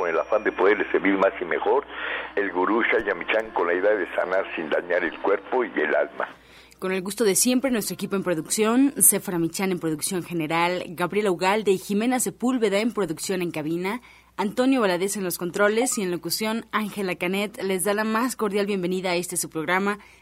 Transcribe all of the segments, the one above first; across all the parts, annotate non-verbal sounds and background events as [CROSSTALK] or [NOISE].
con el afán de poderle servir más y mejor, el gurú Shayamichan con la idea de sanar sin dañar el cuerpo y el alma. Con el gusto de siempre, nuestro equipo en producción, Sefra Michan en producción general, Gabriela Ugalde y Jimena Sepúlveda en producción en cabina, Antonio Valadez en los controles y en locución Ángela Canet les da la más cordial bienvenida a este su programa,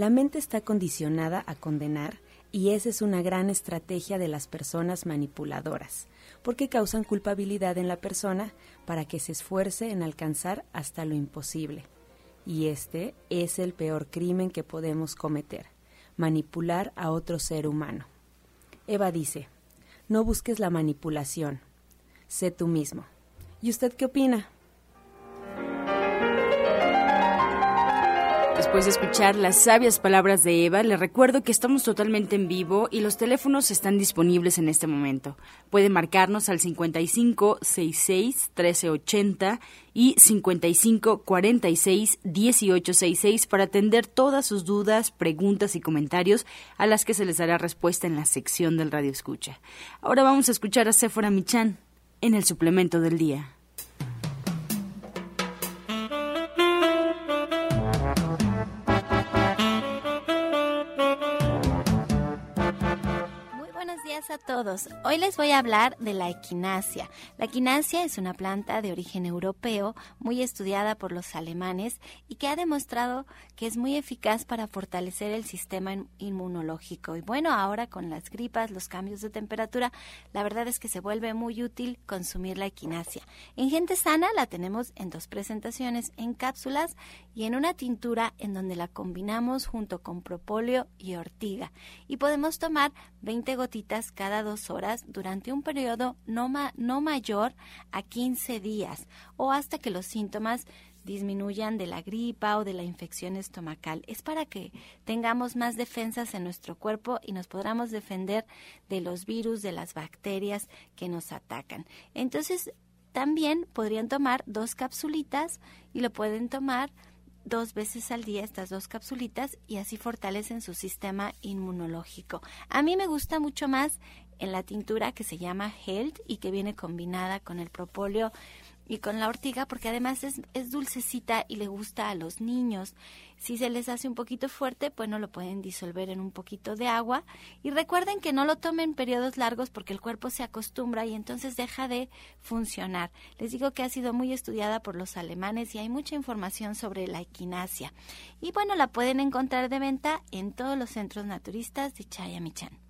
La mente está condicionada a condenar y esa es una gran estrategia de las personas manipuladoras, porque causan culpabilidad en la persona para que se esfuerce en alcanzar hasta lo imposible. Y este es el peor crimen que podemos cometer, manipular a otro ser humano. Eva dice, no busques la manipulación, sé tú mismo. ¿Y usted qué opina? Después de escuchar las sabias palabras de Eva, le recuerdo que estamos totalmente en vivo y los teléfonos están disponibles en este momento. Puede marcarnos al 55 66 1380 y 55 46 1866 para atender todas sus dudas, preguntas y comentarios a las que se les dará respuesta en la sección del Radio Escucha. Ahora vamos a escuchar a Sephora Michan en el suplemento del día. Todos. Hoy les voy a hablar de la equinacia. La equinacia es una planta de origen europeo muy estudiada por los alemanes y que ha demostrado que es muy eficaz para fortalecer el sistema inmunológico. Y bueno, ahora con las gripas, los cambios de temperatura, la verdad es que se vuelve muy útil consumir la equinacia. En gente sana la tenemos en dos presentaciones, en cápsulas y en una tintura en donde la combinamos junto con propóleo y ortiga. Y podemos tomar 20 gotitas cada dos horas durante un periodo no, no mayor a 15 días o hasta que los síntomas disminuyan de la gripa o de la infección estomacal. Es para que tengamos más defensas en nuestro cuerpo y nos podamos defender de los virus, de las bacterias que nos atacan. Entonces, también podrían tomar dos capsulitas y lo pueden tomar dos veces al día estas dos capsulitas y así fortalecen su sistema inmunológico. A mí me gusta mucho más en la tintura que se llama Health y que viene combinada con el propóleo y con la ortiga porque además es, es, dulcecita y le gusta a los niños. Si se les hace un poquito fuerte, pues no lo pueden disolver en un poquito de agua. Y recuerden que no lo tomen periodos largos porque el cuerpo se acostumbra y entonces deja de funcionar. Les digo que ha sido muy estudiada por los alemanes y hay mucha información sobre la equinacia. Y bueno, la pueden encontrar de venta en todos los centros naturistas de Chayamichán.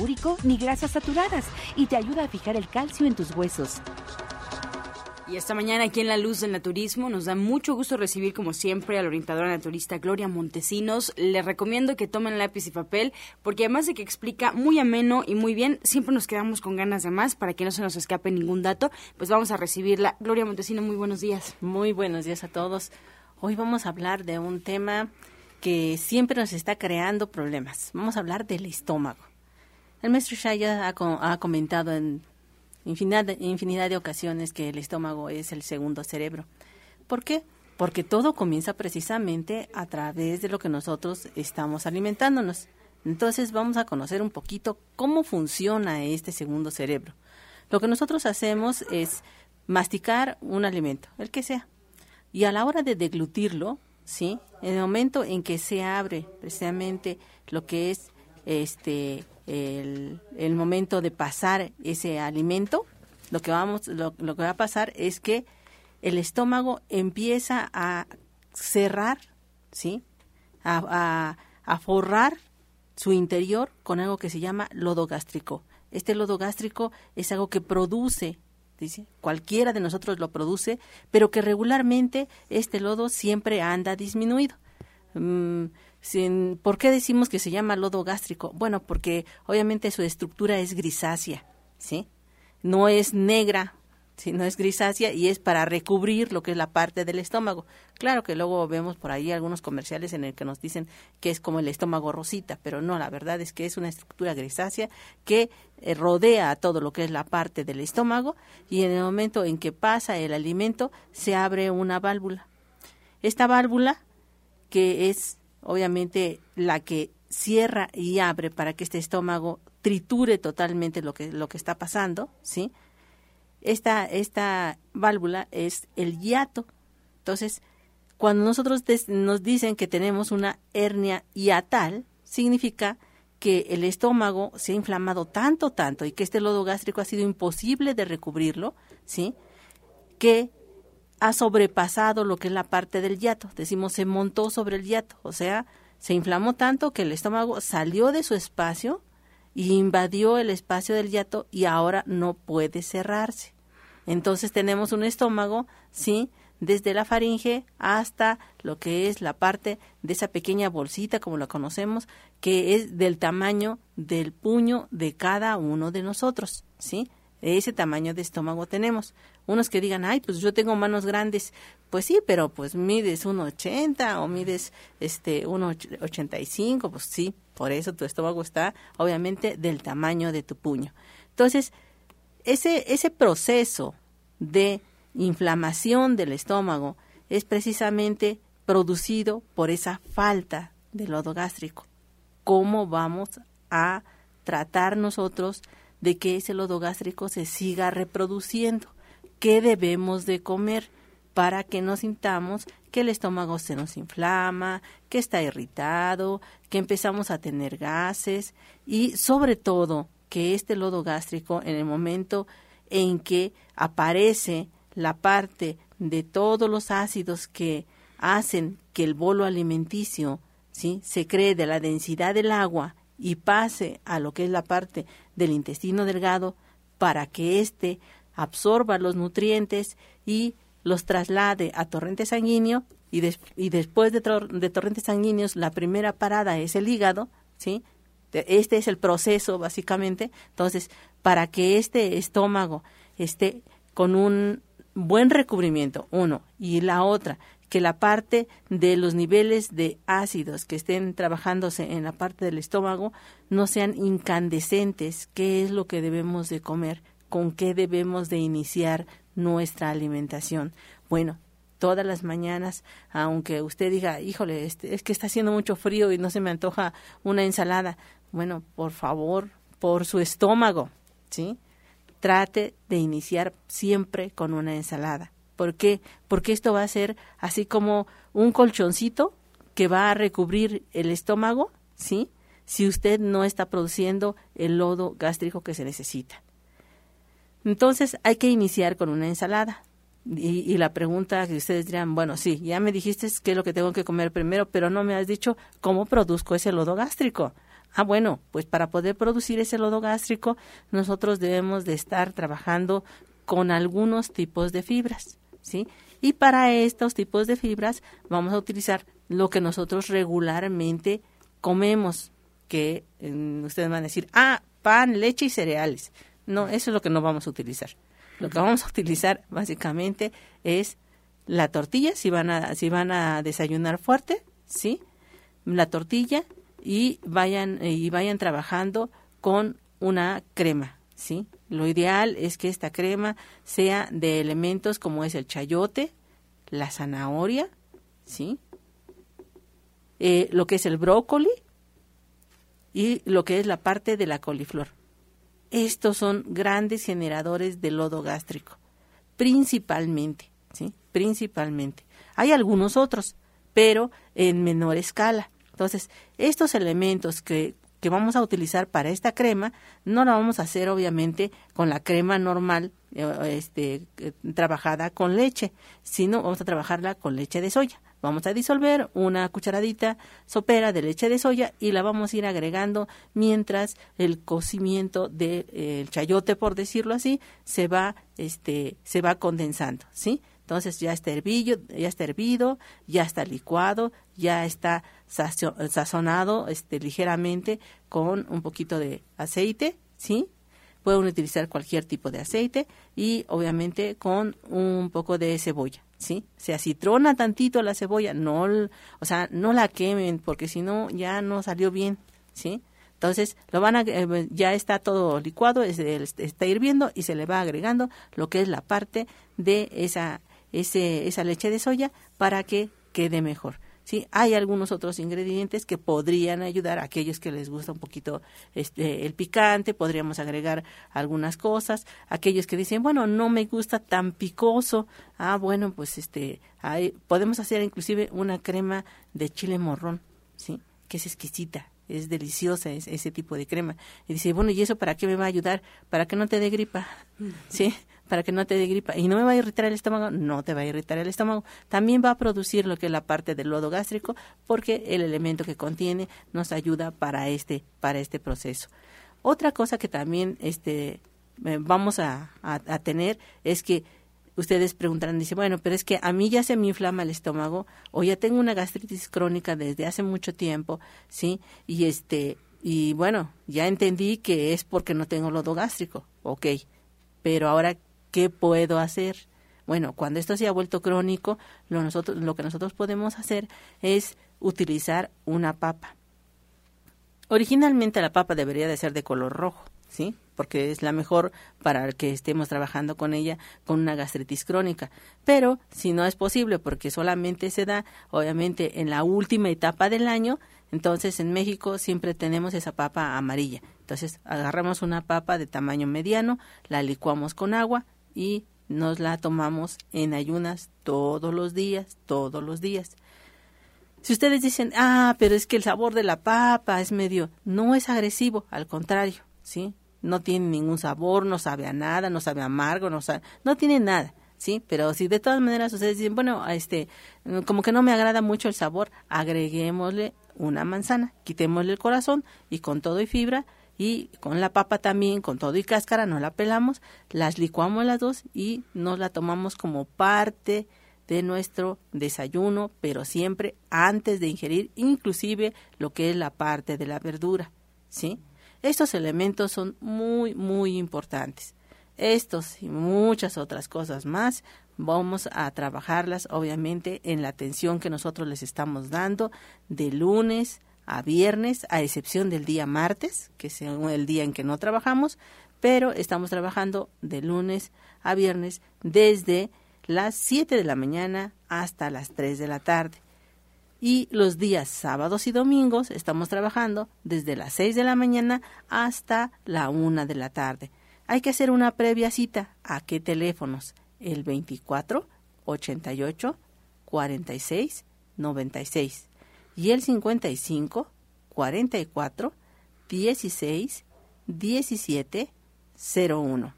úrico ni grasas saturadas y te ayuda a fijar el calcio en tus huesos. Y esta mañana aquí en La Luz del Naturismo nos da mucho gusto recibir como siempre a la orientadora naturista Gloria Montesinos. Les recomiendo que tomen lápiz y papel porque además de que explica muy ameno y muy bien, siempre nos quedamos con ganas de más para que no se nos escape ningún dato. Pues vamos a recibirla. Gloria Montesinos, muy buenos días. Muy buenos días a todos. Hoy vamos a hablar de un tema que siempre nos está creando problemas. Vamos a hablar del estómago. El maestro Shaya ha, comentado en infinidad, infinidad de ocasiones que el estómago es el segundo cerebro. ¿Por qué? Porque todo comienza precisamente a través de lo que nosotros estamos alimentándonos. Entonces vamos a conocer un poquito cómo funciona este segundo cerebro. Lo que nosotros hacemos es masticar un alimento, el que sea, y a la hora de deglutirlo, ¿sí? En el momento en que se abre precisamente lo que es este el, el momento de pasar ese alimento, lo que vamos lo, que va a pasar es que el estómago empieza a cerrar, ¿sí? A forrar su interior con algo que se llama lodo gástrico. Este lodo gástrico es algo que produce dice, cualquiera de nosotros lo produce, pero que regularmente este lodo siempre anda disminuido. Mm, sin, ¿Por qué decimos que se llama lodo gástrico? Bueno, porque obviamente su estructura es grisácea, ¿sí? No es negra si no es grisácea y es para recubrir lo que es la parte del estómago. Claro que luego vemos por ahí algunos comerciales en el que nos dicen que es como el estómago rosita, pero no, la verdad es que es una estructura grisácea que eh, rodea todo lo que es la parte del estómago y en el momento en que pasa el alimento se abre una válvula. Esta válvula que es obviamente la que cierra y abre para que este estómago triture totalmente lo que lo que está pasando, ¿sí? esta, esta válvula es el hiato. Entonces, cuando nosotros nos dicen que tenemos una hernia hiatal, significa que el estómago se ha inflamado tanto, tanto, y que este lodo gástrico ha sido imposible de recubrirlo, ¿sí? Que ha sobrepasado lo que es la parte del hiato. Decimos, se montó sobre el hiato, o sea, se inflamó tanto que el estómago salió de su espacio y invadió el espacio del hiato y ahora no puede cerrarse. Entonces tenemos un estómago, ¿sí? Desde la faringe hasta lo que es la parte de esa pequeña bolsita, como la conocemos, que es del tamaño del puño de cada uno de nosotros, ¿sí? Ese tamaño de estómago tenemos. Unos que digan, ay, pues yo tengo manos grandes. Pues sí, pero pues mides 1,80 o mides este 1,85, pues sí, por eso tu estómago está obviamente del tamaño de tu puño. Entonces, ese, ese proceso de inflamación del estómago es precisamente producido por esa falta de lodo gástrico. ¿Cómo vamos a tratar nosotros de que ese lodo gástrico se siga reproduciendo? ¿Qué debemos de comer para que no sintamos que el estómago se nos inflama, que está irritado, que empezamos a tener gases y sobre todo que este lodo gástrico en el momento en que aparece la parte de todos los ácidos que hacen que el bolo alimenticio se cree de la densidad del agua y pase a lo que es la parte del intestino delgado para que éste absorba los nutrientes y los traslade a torrente sanguíneo y, y después de, de torrentes sanguíneos la primera parada es el hígado, ¿sí? Este es el proceso, básicamente. Entonces, para que este estómago esté con un buen recubrimiento, uno, y la otra, que la parte de los niveles de ácidos que estén trabajándose en la parte del estómago no sean incandescentes, qué es lo que debemos de comer, con qué debemos de iniciar nuestra alimentación. Bueno, todas las mañanas, aunque usted diga, híjole, este, es que está haciendo mucho frío y no se me antoja una ensalada, bueno, por favor, por su estómago, ¿sí? Trate de iniciar siempre con una ensalada. ¿Por qué? Porque esto va a ser así como un colchoncito que va a recubrir el estómago, ¿sí? Si usted no está produciendo el lodo gástrico que se necesita. Entonces hay que iniciar con una ensalada. Y, y, la pregunta que ustedes dirán, bueno, sí, ya me dijiste qué es lo que tengo que comer primero, pero no me has dicho cómo produzco ese lodo gástrico. Ah, bueno, pues para poder producir ese lodo gástrico, nosotros debemos de estar trabajando con algunos tipos de fibras, ¿sí? Y para estos tipos de fibras vamos a utilizar lo que nosotros regularmente comemos, que ustedes van a decir, ah, pan, leche y cereales. No, eso es lo que no vamos a utilizar. Lo que vamos a utilizar básicamente es la tortilla, si van a, si van a desayunar fuerte, ¿sí? La tortilla, y vayan y vayan trabajando con una crema, ¿sí? Lo ideal es que esta crema sea de elementos como es el chayote, la zanahoria, ¿sí? Eh, lo que es el brócoli y lo que es la parte de la coliflor. Estos son grandes generadores de lodo gástrico, principalmente. Principalmente. Hay algunos otros, pero en menor escala. Entonces, estos elementos que, que vamos a utilizar para esta crema, no la vamos a hacer obviamente con la crema normal, eh, este, eh, trabajada con leche, sino vamos a trabajarla con leche de soya. Vamos a disolver una cucharadita sopera de leche de soya y la vamos a ir agregando mientras el cocimiento del de, chayote, por decirlo así, se va, este, se va condensando, ¿sí? Entonces ya está hervido, ya está hervido, ya está licuado, ya está sazonado este, ligeramente con un poquito de aceite, ¿sí? Pueden utilizar cualquier tipo de aceite y obviamente con un poco de cebolla, ¿sí? Se acitrona tantito la cebolla, no, o sea, no la quemen porque si no ya no salió bien, ¿sí? Entonces, lo van a, eh, ya está todo licuado, está hirviendo y se le va agregando lo que es la parte de esa, ese, esa leche de soya para que quede mejor. ¿sí? Hay algunos otros ingredientes que podrían ayudar a aquellos que les gusta un poquito este, el picante, podríamos agregar algunas cosas, aquellos que dicen, bueno, no me gusta tan picoso, ah, bueno, pues este, hay, podemos hacer inclusive una crema de chile morrón, ¿sí? Que es exquisita, es deliciosa ese tipo de crema. Y dice, bueno, ¿y eso para qué me va a ayudar? Para que no te dé gripa, ¿sí? Para que no te dé gripa y no me va a irritar el estómago, no te va a irritar el estómago. También va a producir lo que es la parte del lodo gástrico porque el elemento que contiene nos ayuda para este para este proceso. Otra cosa que también este eh, vamos a, tener es que ustedes preguntarán, dice, bueno, pero es que a mí ya se me inflama el estómago o ya tengo una gastritis crónica desde hace mucho tiempo, ¿sí? Y este, y bueno, ya entendí que es porque no tengo lodo gástrico, ok, pero ahora, ¿qué puedo hacer? Bueno, cuando esto se ha vuelto crónico, lo, nosotros, lo que nosotros podemos hacer es utilizar una papa. Originalmente la papa debería de ser de color rojo, ¿sí? Porque es la mejor para que estemos trabajando con ella con una gastritis crónica. Pero si no es posible porque solamente se da, obviamente, en la última etapa del año, entonces en México siempre tenemos esa papa amarilla. Entonces agarramos una papa de tamaño mediano, la licuamos con agua, y nos la tomamos en ayunas todos los días, todos los días. Si ustedes dicen, ah, pero es que el sabor de la papa es medio, no es agresivo, al contrario, ¿sí? No tiene ningún sabor, no sabe a nada, no sabe amargo, no sabe, no tiene nada, ¿sí? Pero si de todas maneras ustedes dicen, bueno, este, como que no me agrada mucho el sabor, agreguémosle una manzana, quitémosle el corazón y con todo y fibra y con la papa también, con todo y cáscara, no la pelamos, las licuamos las dos y nos la tomamos como parte de nuestro desayuno, pero siempre antes de ingerir inclusive lo que es la parte de la verdura, ¿sí? Estos elementos son muy, muy importantes. Estos y muchas otras cosas más vamos a trabajarlas obviamente en la atención que nosotros les estamos dando de lunes a viernes, a excepción del día martes, que es el día en que no trabajamos, pero estamos trabajando de lunes a viernes desde las 7 de la mañana hasta las 3 de la tarde. Y los días sábados y domingos estamos trabajando desde las 6 de la mañana hasta la 1 de la tarde. Hay que hacer una previa cita. ¿A qué teléfonos? El 24 88 46 96 y el 55 44 16 17 01.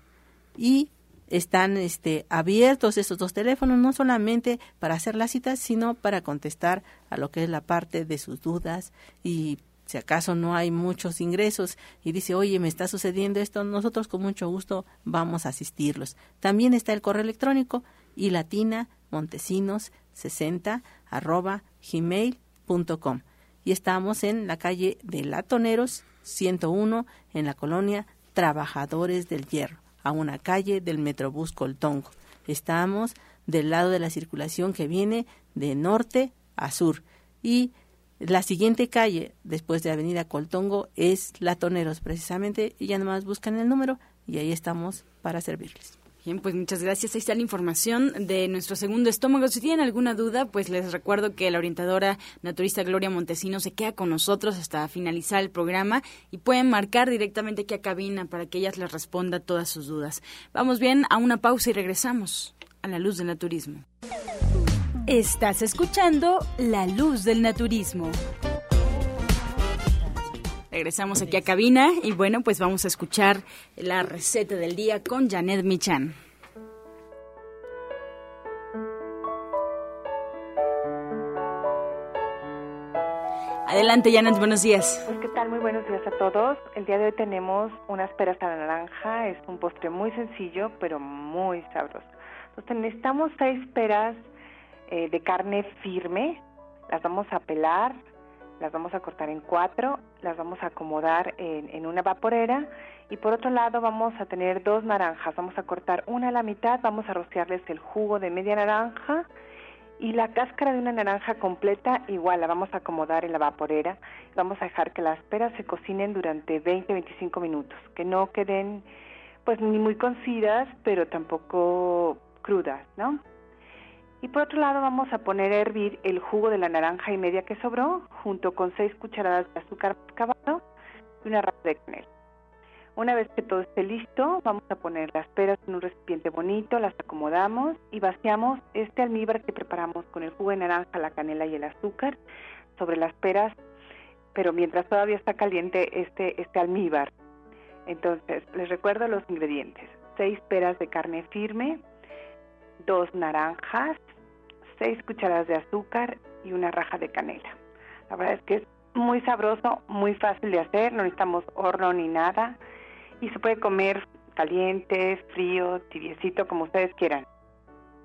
Y están este, abiertos estos dos teléfonos no solamente para hacer las citas, sino para contestar a lo que es la parte de sus dudas y si acaso no hay muchos ingresos y dice, oye, me está sucediendo esto, nosotros con mucho gusto vamos a asistirlos. También está el correo electrónico y latina montesinos 60 arroba gmail y estamos en la calle de Latoneros 101 en la colonia Trabajadores del Hierro, a una calle del Metrobús Coltongo. Estamos del lado de la circulación que viene de norte a sur y la siguiente calle después de Avenida Coltongo es Latoneros precisamente y ya nomás buscan el número y ahí estamos para servirles. Bien, pues muchas gracias. Ahí está la información de nuestro segundo estómago. Si tienen alguna duda, pues les recuerdo que la orientadora naturista Gloria Montesino se queda con nosotros hasta finalizar el programa y pueden marcar directamente aquí a cabina para que ellas les responda todas sus dudas. Vamos bien a una pausa y regresamos a la luz del naturismo. Estás escuchando La Luz del Naturismo. Regresamos aquí a cabina y bueno, pues vamos a escuchar la receta del día con Janet Michan. Adelante, Janet, buenos días. Pues, ¿qué tal? Muy buenos días a todos. El día de hoy tenemos unas peras a la naranja. Es un postre muy sencillo, pero muy sabroso. Entonces, necesitamos seis peras eh, de carne firme. Las vamos a pelar, las vamos a cortar en cuatro, las vamos a acomodar en, una vaporera y por otro lado vamos a tener dos naranjas, vamos a cortar una a la mitad, vamos a rociarles el jugo de media naranja y la cáscara de una naranja completa igual la vamos a acomodar en la vaporera, vamos a dejar que las peras se cocinen durante 20-25 minutos, que no queden pues ni muy cocidas, pero tampoco crudas, ¿no? Y por otro lado vamos a poner a hervir el jugo de la naranja y media que sobró, junto con seis cucharadas de azúcar mascabado y una raja de canela. Una vez que todo esté listo, vamos a poner las peras en un recipiente bonito, las acomodamos y vaciamos este almíbar que preparamos con el jugo de naranja, la canela y el azúcar sobre las peras, pero mientras todavía está caliente este, este almíbar. Entonces, les recuerdo los ingredientes. Seis peras de carne firme, dos naranjas, seis cucharadas de azúcar y una raja de canela. La verdad es que es muy sabroso, muy fácil de hacer, no necesitamos horno ni nada y se puede comer caliente, frío, tibiecito, como ustedes quieran.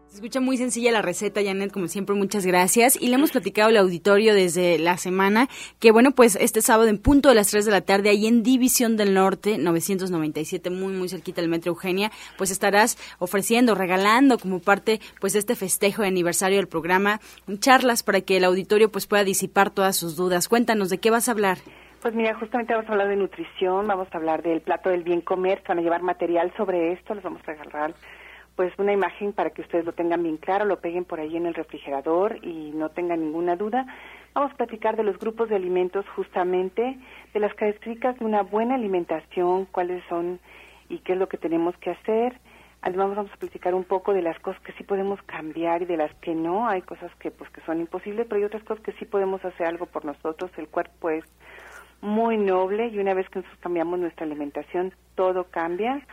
Se escucha muy sencilla la receta, Janet, como siempre, muchas gracias. Y le hemos platicado al auditorio desde la semana que, bueno, pues este sábado en punto de las 3 de la tarde, ahí en División del Norte, 997, muy, muy cerquita del Metro Eugenia, pues estarás ofreciendo, regalando como parte, pues, de este festejo de aniversario del programa, charlas para que el auditorio, pues, pueda disipar todas sus dudas. Cuéntanos, ¿de qué vas a hablar? Pues mira, justamente vamos a hablar de nutrición, vamos a hablar del plato del bien comer, van a llevar material sobre esto, les vamos a regalar pues una imagen para que ustedes lo tengan bien claro, lo peguen por ahí en el refrigerador y no tengan ninguna duda. Vamos a platicar de los grupos de alimentos justamente, de las características de una buena alimentación, cuáles son y qué es lo que tenemos que hacer. Además vamos a platicar un poco de las cosas que sí podemos cambiar y de las que no. Hay cosas que pues que son imposibles, pero hay otras cosas que sí podemos hacer algo por nosotros. El cuerpo es muy noble y una vez que nosotros cambiamos nuestra alimentación, todo cambia.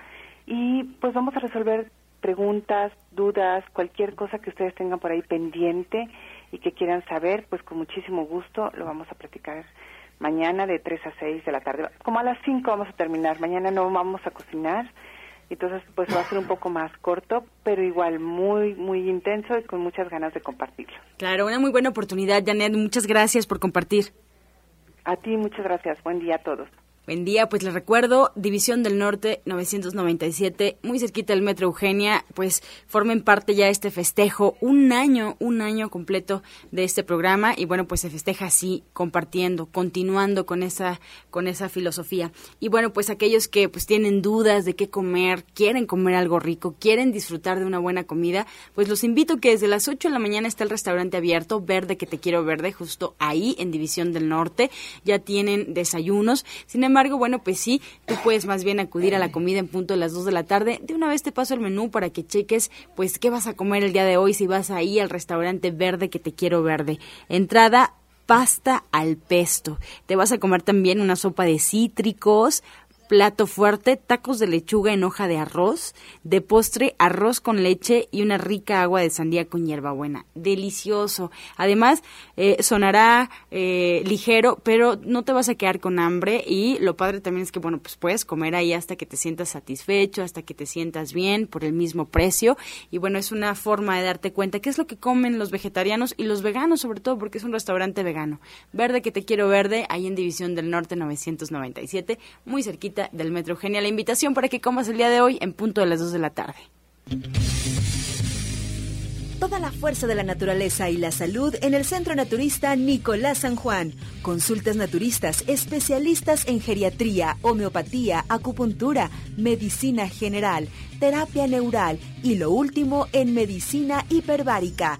Y pues vamos a resolver preguntas, dudas, cualquier cosa que ustedes tengan por ahí pendiente y que quieran saber, pues con muchísimo gusto lo vamos a platicar mañana de 3 a 6 de la tarde. Como a las 5 vamos a terminar, mañana no vamos a cocinar, entonces pues va a ser un poco más corto, pero igual muy, muy intenso y con muchas ganas de compartirlo. Claro, una muy buena oportunidad, Janet, muchas gracias por compartir. A ti muchas gracias, buen día a todos. Buen día, pues les recuerdo, División del Norte 997, muy cerquita del Metro Eugenia, pues formen parte ya de este festejo, un año, un año completo de este programa y bueno, pues se festeja así, compartiendo, continuando con esa con esa filosofía. Y bueno, pues aquellos que pues tienen dudas de qué comer, quieren comer algo rico, quieren disfrutar de una buena comida, pues los invito que desde las 8 de la mañana está el restaurante abierto, Verde que te quiero verde, justo ahí en División del Norte, ya tienen desayunos. Sin embargo, bueno, pues sí, tú puedes más bien acudir a la comida en punto de las 2 de la tarde. De una vez te paso el menú para que cheques, pues, qué vas a comer el día de hoy si vas ahí al restaurante verde que te quiero verde. Entrada pasta al pesto. Te vas a comer también una sopa de cítricos, Plato fuerte, tacos de lechuga en hoja de arroz, de postre arroz con leche y una rica agua de sandía con hierbabuena. Delicioso. Además, eh, sonará eh, ligero, pero no te vas a quedar con hambre y lo padre también es que, bueno, pues puedes comer ahí hasta que te sientas satisfecho, hasta que te sientas bien por el mismo precio. Y bueno, es una forma de darte cuenta qué es lo que comen los vegetarianos y los veganos sobre todo porque es un restaurante vegano. Verde que te quiero verde, ahí en División del Norte 997, muy cerquita del Metro Genial. La invitación para que comas el día de hoy en punto de las 2 de la tarde. Toda la fuerza de la naturaleza y la salud en el Centro Naturista Nicolás San Juan. Consultas naturistas, especialistas en geriatría, homeopatía, acupuntura, medicina general, terapia neural y lo último en medicina hiperbárica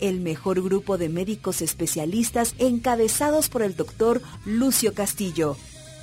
el mejor grupo de médicos especialistas encabezados por el doctor Lucio Castillo.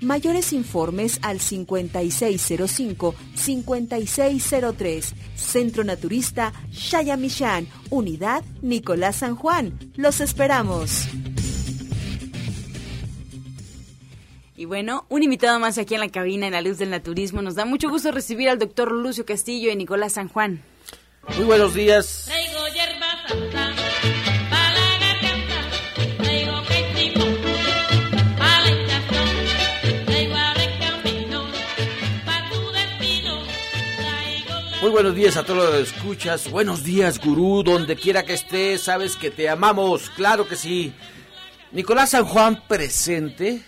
Mayores informes al 5605-5603. Centro Naturista Shayamishan, Unidad Nicolás San Juan. Los esperamos. Y bueno, un invitado más aquí en la cabina en la luz del naturismo. Nos da mucho gusto recibir al doctor Lucio Castillo y Nicolás San Juan. Muy buenos días. Buenos días a todos los escuchas. Buenos días, gurú, donde quiera que estés, sabes que te amamos, claro que sí. Nicolás San Juan presente,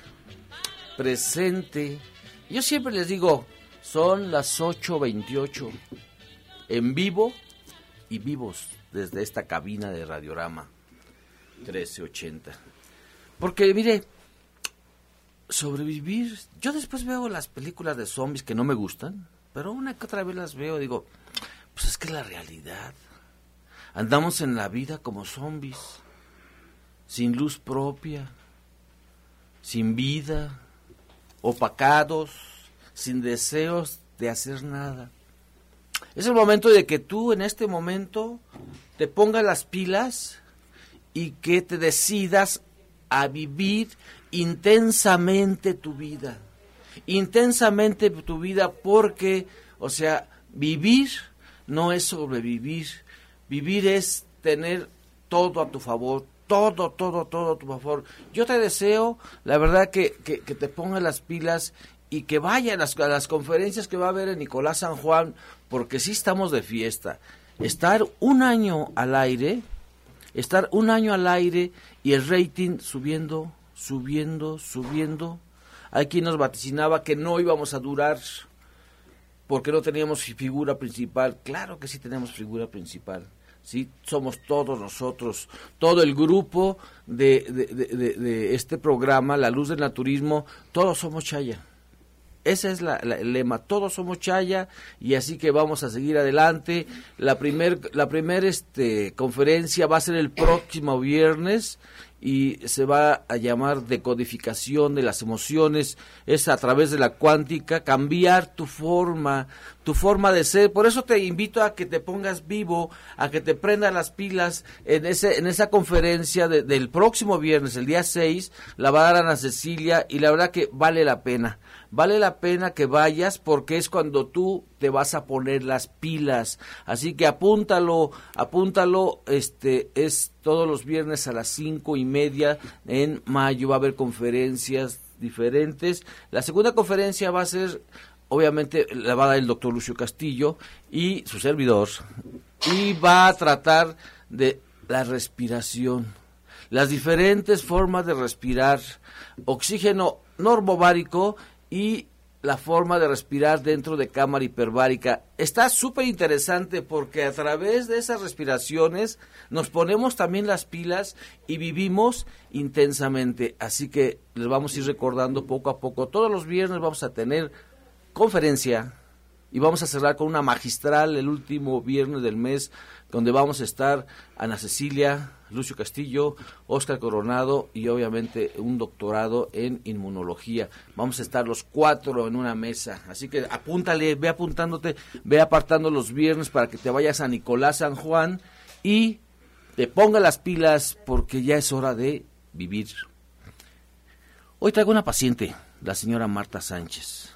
presente. Yo siempre les digo, son las 8.28, en vivo y vivos desde esta cabina de Radiorama 1380. Porque mire, sobrevivir, yo después veo las películas de zombies que no me gustan, pero una que otra vez las veo digo, pues es que es la realidad. Andamos en la vida como zombies, sin luz propia, sin vida, opacados, sin deseos de hacer nada. Es el momento de que tú en este momento te pongas las pilas y que te decidas a vivir intensamente tu vida. Intensamente tu vida porque, o sea, vivir no es sobrevivir. Vivir es tener todo a tu favor, todo, todo, todo a tu favor. Yo te deseo, la verdad, que, que, te pongas las pilas y que vaya a las, a las conferencias que va a haber en Nicolás San Juan, porque sí estamos de fiesta. Estar un año al aire, estar un año al aire y el rating subiendo, subiendo, subiendo. Hay quien nos vaticinaba que no íbamos a durar porque no teníamos figura principal. Claro que sí tenemos figura principal. Sí, somos todos nosotros, todo el grupo de, este programa, La Luz del Naturismo, todos somos Chaya. Ese es el lema. Todos somos Chaya y así que vamos a seguir adelante. La primer, la primer este, conferencia va a ser el próximo viernes y se va a llamar decodificación de las emociones. Es a través de la cuántica cambiar tu forma, tu forma de ser. Por eso te invito a que te pongas vivo, a que te prendas las pilas en, ese, en esa conferencia del próximo viernes, el día 6. La va a dar Ana Cecilia y la verdad que vale la pena vale la pena que vayas porque es cuando tú te vas a poner las pilas. Así que apúntalo, apúntalo, este es todos los viernes a las cinco y media en mayo va a haber conferencias diferentes. La segunda conferencia va a ser, obviamente, la va a dar el doctor Lucio Castillo y su servidor y va a tratar de la respiración, las diferentes formas de respirar, oxígeno normobárico y la forma de respirar dentro de cámara hiperbárica. Está súper interesante porque a través de esas respiraciones nos ponemos también las pilas y vivimos intensamente. Así que les vamos a ir recordando poco a poco. Todos los viernes vamos a tener conferencia, y vamos a cerrar con una magistral el último viernes del mes donde vamos a estar Ana Cecilia, Lucio Castillo, Oscar Coronado y obviamente un doctorado en inmunología. Vamos a estar los cuatro en una mesa. Así que apúntale, ve apuntándote, ve apartando los viernes para que te vayas a Nicolás San Juan y te ponga las pilas porque ya es hora de vivir. Hoy traigo una paciente, la señora Marta Sánchez.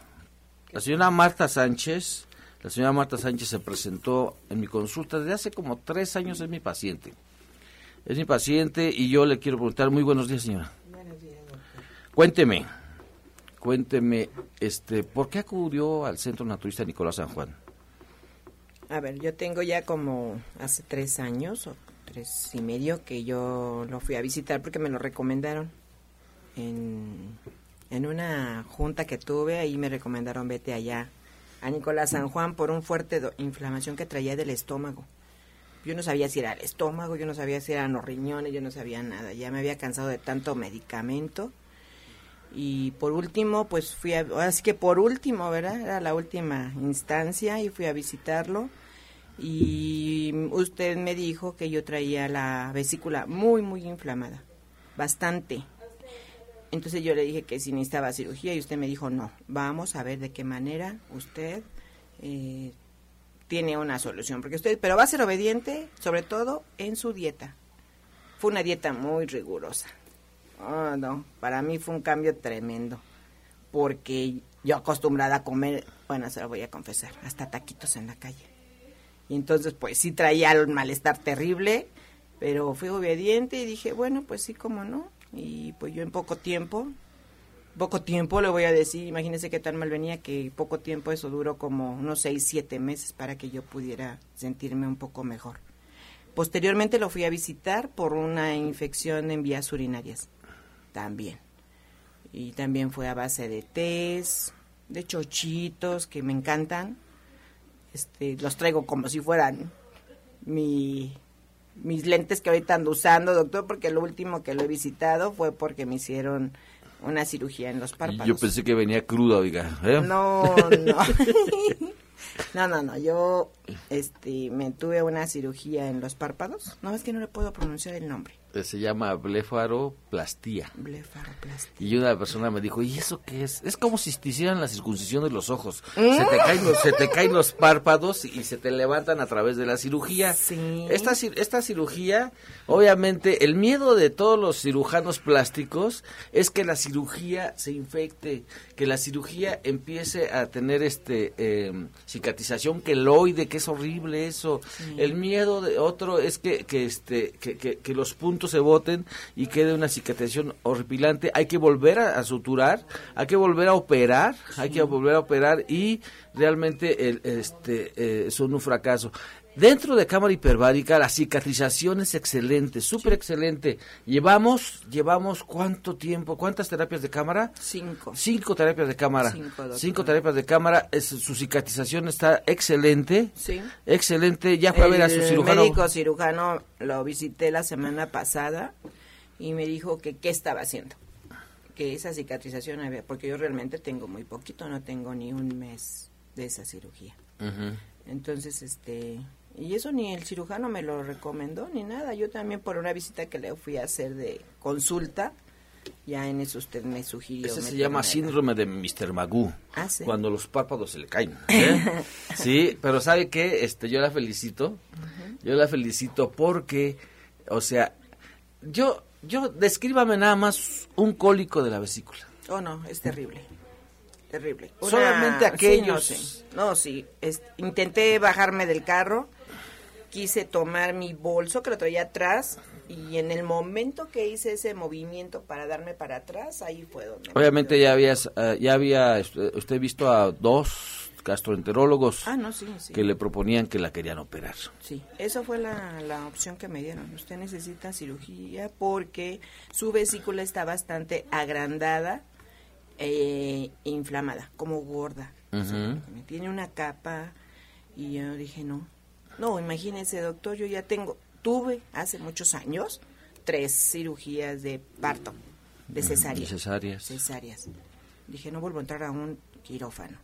La señora Marta Sánchez, la señora Marta Sánchez se presentó en mi consulta desde hace como tres años, es mi paciente. Es mi paciente y yo le quiero preguntar, muy buenos días señora. Buenos días, Cuénteme, cuénteme, este, ¿por qué acudió al Centro Naturista Nicolás San Juan? A ver, yo tengo ya como hace tres años o tres y medio que yo lo fui a visitar porque me lo recomendaron en, en una junta que tuve, ahí me recomendaron vete allá a Nicolás San Juan por un fuerte inflamación que traía del estómago. Yo no sabía si era el estómago, yo no sabía si eran los riñones, yo no sabía nada. Ya me había cansado de tanto medicamento. Y por último, pues fui a, así que por último, ¿verdad? Era la última instancia y fui a visitarlo. Y usted me dijo que yo traía la vesícula muy, muy inflamada. Bastante. Entonces yo le dije que si necesitaba cirugía y usted me dijo no, vamos a ver de qué manera usted eh, tiene una solución, porque usted, pero va a ser obediente, sobre todo en su dieta. Fue una dieta muy rigurosa. Oh, no, para mí fue un cambio tremendo, porque yo acostumbrada a comer, bueno, se lo voy a confesar, hasta taquitos en la calle. Y entonces, pues sí traía el malestar terrible, pero fui obediente y dije, bueno, pues sí, cómo no, y pues yo en poco tiempo, poco tiempo le voy a decir, imagínese qué tan mal venía que poco tiempo eso duró como unos seis, siete meses para que yo pudiera sentirme un poco mejor. Posteriormente lo fui a visitar por una infección en vías urinarias, también. Y también fue a base de tés, de chochitos, que me encantan. Este, los traigo como si fueran mi mis lentes que ahorita ando usando, doctor, porque lo último que lo he visitado fue porque me hicieron una cirugía en los párpados. Yo pensé que venía cruda, oiga. ¿eh? No, no. [LAUGHS] no, no, no. Yo este, me tuve una cirugía en los párpados. No, es que no le puedo pronunciar el nombre se llama blefaroplastía. Blefaroplastía. Y una persona me dijo, ¿y eso qué es? Es como si te hicieran la circuncisión de los ojos. Se, te caen los, se te caen los párpados y se te levantan a través de la cirugía. Sí. Esta, esta cirugía, obviamente, el miedo de todos los cirujanos plásticos es que la cirugía se infecte, que la cirugía empiece a tener este eh, cicatrización queloide, que es horrible eso. El miedo de otro es que, que, este, que, que los puntos se voten y quede una cicatrización horripilante, hay que volver a, suturar, hay que volver a operar, hay que volver a operar y realmente el, este eh, son un fracaso. Dentro de cámara hiperbárica la cicatrización es excelente, súper excelente. Llevamos, llevamos cuánto tiempo, cuántas terapias de cámara? Cinco. Cinco terapias de cámara. Cinco, terapias de cámara. su cicatrización está excelente. Sí. Excelente. Ya fue a ver a su cirujano. El médico cirujano lo visité la semana pasada y me dijo que qué estaba haciendo. Que esa cicatrización había, porque yo realmente tengo muy poquito, no tengo ni un mes de esa cirugía. Entonces, este, y eso ni el cirujano me lo recomendó ni nada. Yo también por una visita que le fui a hacer de consulta, ya en eso usted me sugirió. Ese se llama síndrome de Mr. Magoo. Ah, ¿sí? Cuando los párpados se le caen. [LAUGHS] ¿eh? sí, pero ¿sabe qué? Este, yo la felicito. Yo la felicito porque, o sea, yo, yo, descríbame nada más un cólico de la vesícula. Oh, no, es terrible terrible. Solamente aquellos. no, sí. intenté bajarme del carro quise tomar mi bolso que lo traía atrás y en el momento que hice ese movimiento para darme para atrás, ahí fue donde... Obviamente ya habías, eh, ya había usted visto a dos gastroenterólogos ah, que le proponían que la querían operar. Sí, esa fue la, la opción que me dieron. Usted necesita cirugía porque su vesícula está bastante agrandada e inflamada, como gorda. tiene una capa y yo dije, no, no, imagínese, doctor, yo ya tengo, tuve hace muchos años tres cirugías de parto, de cesárea. cesáreas. Cesáreas. Dije, no vuelvo a entrar a un quirófano.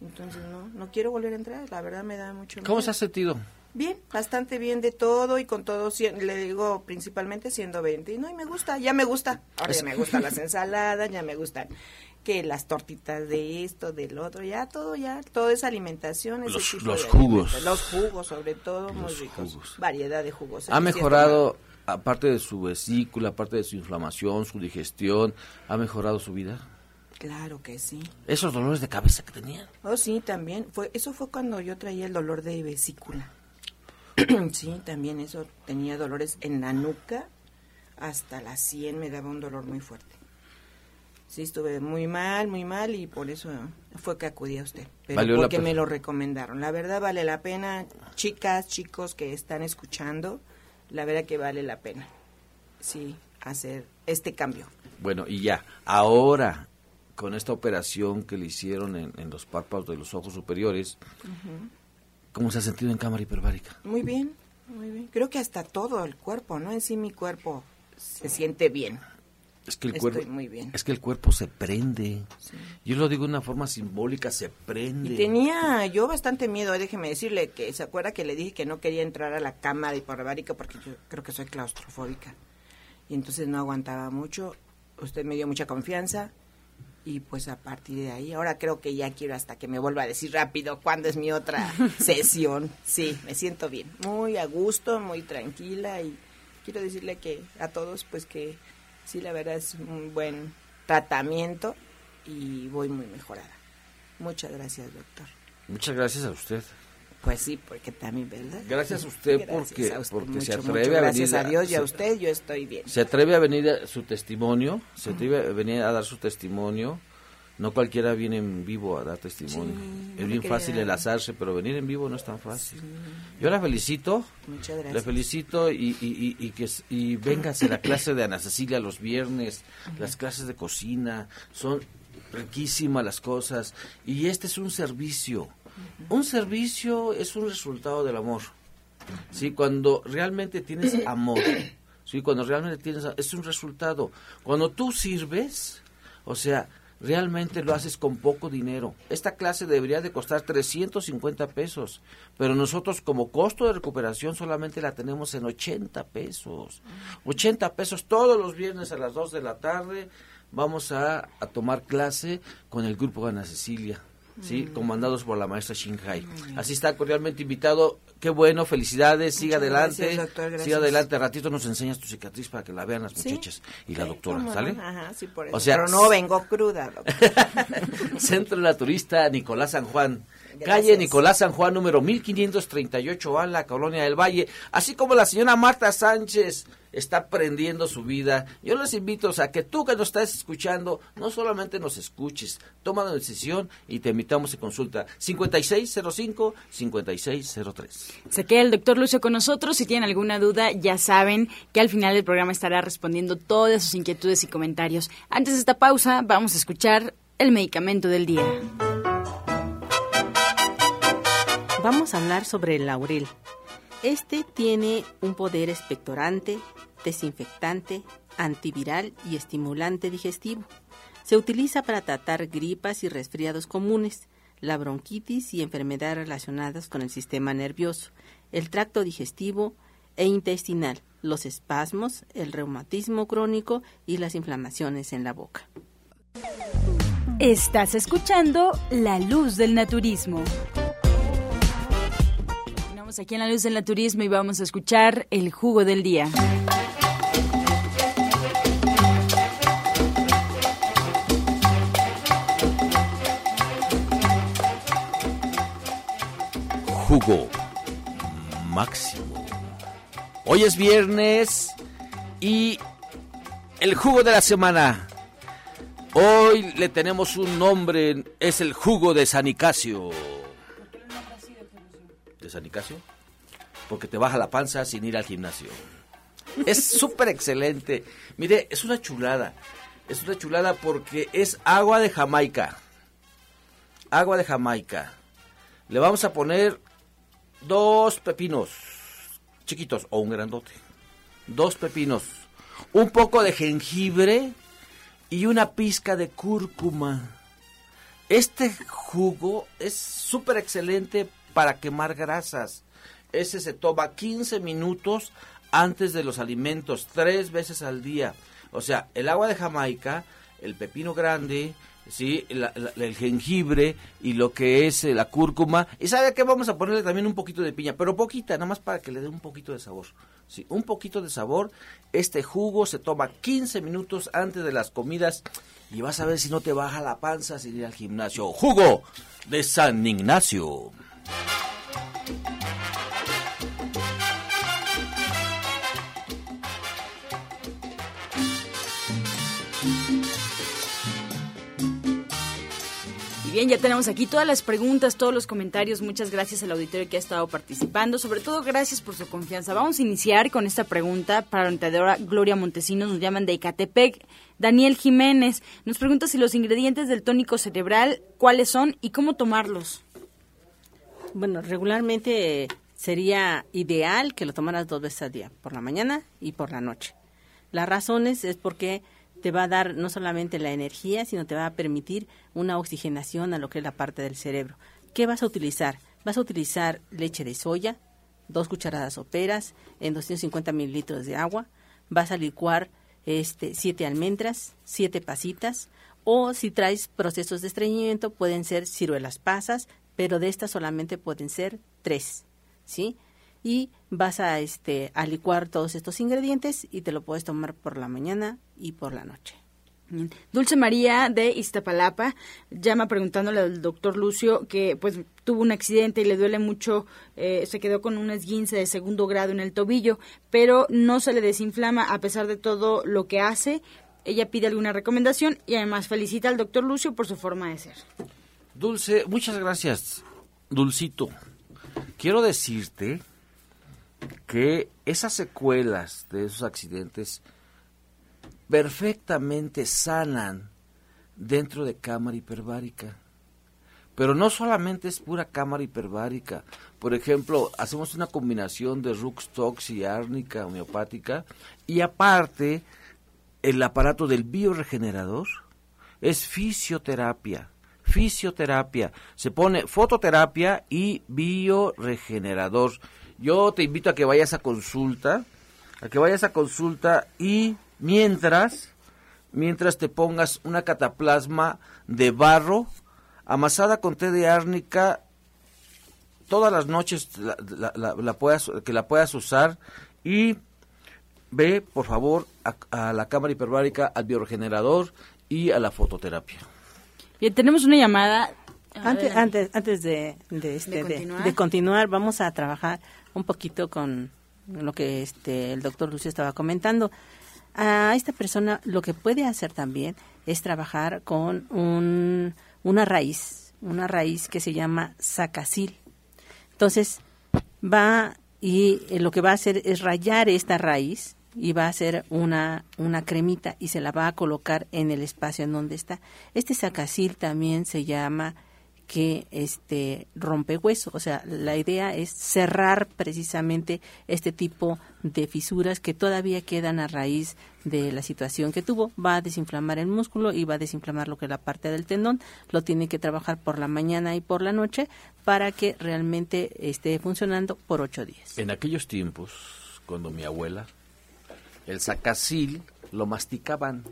Entonces no, no quiero volver a entrar, la verdad me da mucho ¿Cómo miedo. se ha sentido? Bien, bastante bien de todo y con todo, le digo principalmente siendo 20. Y no, y me gusta, ya me gusta. Ahora ya me gustan las [LAUGHS] ensaladas, ya me gustan que las tortitas de esto, del otro, ya todo, ya, todo es alimentación. ese Los- tipo los de jugos. Los jugos, sobre todo, muy ricos. jugos. Variedad de jugos. ¿Ha mejorado, aparte de su vesícula, aparte de su inflamación, su digestión, ha mejorado su vida? Claro que sí. Esos dolores de cabeza que tenía. Oh, sí, también. Fue, eso fue cuando yo traía el dolor de vesícula. [CLEARS THROAT] sí, también eso. Tenía dolores en la nuca, hasta la 100 me daba un dolor muy fuerte. Sí, estuve muy mal, muy mal y por eso fue que acudí a usted. Pero Valió porque me lo recomendaron. La verdad vale la pena, chicas, chicos que están escuchando, la verdad que vale la pena. Sí, hacer este cambio. Bueno, y ya, ahora, con esta operación que le hicieron en, en los párpados de los ojos superiores, ¿cómo se ha sentido en cámara hiperbárica? Muy bien, muy bien. Creo que hasta todo el cuerpo, ¿no? En sí mi cuerpo se siente bien. Es que el Estoy cuerpo, muy bien. es que el cuerpo se prende. Yo lo digo de una forma simbólica, se prende. Y tenía yo bastante miedo, déjeme decirle que se acuerda que le dije que no quería entrar a la cámara hiperbárica porque yo creo que soy claustrofóbica. Y entonces no aguantaba mucho. Usted me dio mucha confianza y pues a partir de ahí, ahora creo que ya quiero hasta que me vuelva a decir rápido cuándo es mi otra [LAUGHS] sesión. Sí, me siento bien, muy a gusto, muy tranquila y quiero decirle que a todos pues que sí, la verdad es un buen tratamiento y voy muy mejorada. Muchas gracias, doctor. Muchas gracias a usted. Pues sí, porque también, ¿verdad? Gracias a [LAUGHS] usted Gracias porque, a usted, porque mucho, se mucho atreve a Gracias venir a Dios y a usted, yo estoy bien. Se atreve a venir a su testimonio, se atreve a venir a dar su testimonio. No cualquiera viene en vivo a dar testimonio. Sí, es bien fácil crea. enlazarse, pero venir en vivo no es tan fácil. Yo la felicito, Muchas gracias. la felicito y, y, y, y que y véngase la clase de Ana Cecilia los viernes, las clases de cocina, son riquísimas las cosas y este es un servicio. Un servicio es un resultado del amor. Sí, cuando realmente tienes [COUGHS] amor, sí, cuando realmente tienes es un resultado. Cuando tú sirves, o sea, realmente lo haces con poco dinero. Esta clase debería de costar 350 pesos, pero nosotros como costo de recuperación solamente la tenemos en 80 pesos. 80 pesos todos los viernes a las 2 de la tarde vamos a, a tomar clase con el grupo Ana Cecilia. ¿Sí? comandados por la maestra Shinhai. Así está cordialmente invitado. Qué bueno, felicidades, siga Muchas adelante. gracias, doctor, gracias. Siga adelante. Ratito nos enseñas tu cicatriz para que la vean las Sí. muchachas y la doctora, no. ¿sale? Ajá, sí, por eso. O sea, Pero no vengo cruda, [LAUGHS] doctor. Centro Naturista Nicolás San Juan. Gracias. Calle Nicolás San Juan, número 1538A, en la Colonia del Valle. Así como la señora Marta Sánchez está aprendiendo su vida. Yo les invito o sea, que tú que nos estás escuchando, no solamente nos escuches, toma la decisión y te invitamos a consulta 5605-5603. Se queda el doctor Lucio con nosotros. Si tienen alguna duda, ya saben que al final del programa estará respondiendo todas sus inquietudes y comentarios. Antes de esta pausa, vamos a escuchar el medicamento del día. Vamos a hablar sobre el laurel. Este tiene un poder expectorante, desinfectante, antiviral y estimulante digestivo. Se utiliza para tratar gripas y resfriados comunes, la bronquitis y enfermedades relacionadas con el sistema nervioso, el tracto digestivo e intestinal, los espasmos, el reumatismo crónico y las inflamaciones en la boca. Estás escuchando La Luz del Naturismo. Aquí en La Luz del Naturismo y vamos a escuchar el jugo del día. Jugo máximo. Hoy es viernes y el jugo de la semana. Hoy le tenemos un nombre, es el jugo de San Nicasio. ¿De San Nicasio? Porque te baja la panza sin ir al gimnasio. Es súper excelente. Mire, es una chulada. Es una chulada porque es agua de Jamaica. Agua de Jamaica. Le vamos a poner dos pepinos chiquitos o un grandote. Dos pepinos. Un poco de jengibre y una pizca de cúrcuma. Este jugo es súper excelente para quemar grasas. Ese se toma 15 minutos antes de los alimentos, tres veces al día. O sea, el agua de Jamaica, el pepino grande, ¿sí? el jengibre y lo que es eh, la cúrcuma. Y sabe que vamos a ponerle también un poquito de piña, pero poquita, nada más para que le dé un poquito de sabor. Sí, un poquito de sabor. Este jugo se toma 15 minutos antes de las comidas y vas a ver si no te baja la panza sin ir al gimnasio. Jugo de San Ignacio. Bien, ya tenemos aquí todas las preguntas, todos los comentarios. Muchas gracias al auditorio que ha estado participando. Sobre todo, gracias por su confianza. Vamos a iniciar con esta pregunta para la orientadora Gloria Montesinos. Nos llaman de Ecatepec. Daniel Jiménez nos pregunta si los ingredientes del tónico cerebral, cuáles son y cómo tomarlos. Bueno, regularmente sería ideal que lo tomaras dos veces al día, por la mañana y por la noche. Las razones es porque te va a dar no solamente la energía, sino te va a permitir una oxigenación a lo que es la parte del cerebro. ¿Qué vas a utilizar? Vas a utilizar leche de soya, dos cucharadas soperas en 250 mililitros de agua. Vas a licuar este, siete almendras, siete pasitas, o si traes procesos de estreñimiento, pueden ser ciruelas pasas, pero de estas solamente pueden ser tres, ¿sí? Y vas a, este, a licuar todos estos ingredientes y te lo puedes tomar por la mañana y por la noche. Dulce María de Iztapalapa llama preguntándole al doctor Lucio que pues tuvo un accidente y le duele mucho, eh, se quedó con un esguince de segundo grado en el tobillo, pero no se le desinflama a pesar de todo lo que hace. Ella pide alguna recomendación y además felicita al doctor Lucio por su forma de ser. Dulce, muchas gracias, Dulcito. Quiero decirte que esas secuelas de esos accidentes perfectamente sanan dentro de cámara hiperbárica. Pero no solamente es pura cámara hiperbárica. Por ejemplo, hacemos una combinación de Ruxtox y árnica homeopática y aparte el aparato del bioregenerador es fisioterapia. Fisioterapia. Se pone fototerapia y bioregenerador. Yo te invito a que vayas a consulta, a que vayas a consulta y mientras, mientras te pongas una cataplasma de barro amasada con té de árnica todas las noches que la puedas usar y ve por favor a, la cámara hiperbárica, al bioregenerador y a la fototerapia. Bien, tenemos una llamada. Antes, antes, antes de, de, este, de, continuar. vamos a trabajar un poquito con lo que este, el doctor Lucio estaba comentando a esta persona lo que puede hacer también es trabajar con un, una raíz, una raíz que se llama sacasil. Entonces, va y eh, lo que va a hacer es rayar esta raíz y va a hacer una, una cremita y se la va a colocar en el espacio en donde está. Este sacasil también se llama que este rompe hueso, o sea, la idea es cerrar precisamente este tipo de fisuras que todavía quedan a raíz de la situación que tuvo, va a desinflamar el músculo y va a desinflamar lo que es la parte del tendón, lo tiene que trabajar por la mañana y por la noche para que realmente esté funcionando por ocho días. En aquellos tiempos, cuando mi abuela, el sacasil lo masticaban,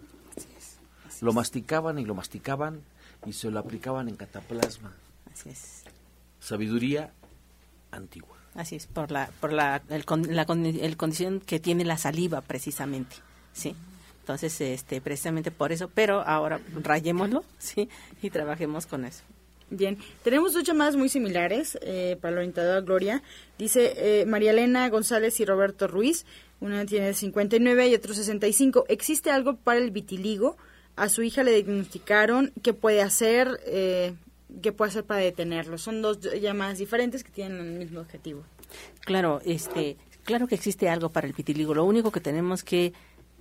lo masticaban y lo masticaban y se lo aplicaban en cataplasma. Así es. Sabiduría antigua. Así es, por la, por la, el, la el condición que tiene la saliva precisamente, sí. Entonces, este, precisamente por eso, pero ahora rayémoslo, sí, y trabajemos con eso. Bien, tenemos dos llamadas muy similares eh, para la orientadora Gloria. Dice eh, María Elena González y Roberto Ruiz, una tiene 59 y otro 65. ¿Existe algo para el vitiligo? a su hija le diagnosticaron qué puede hacer, eh, qué puede hacer para detenerlo. Son dos llamadas diferentes que tienen el mismo objetivo. Claro, este, claro que existe algo para el vitiligo. Lo único que tenemos que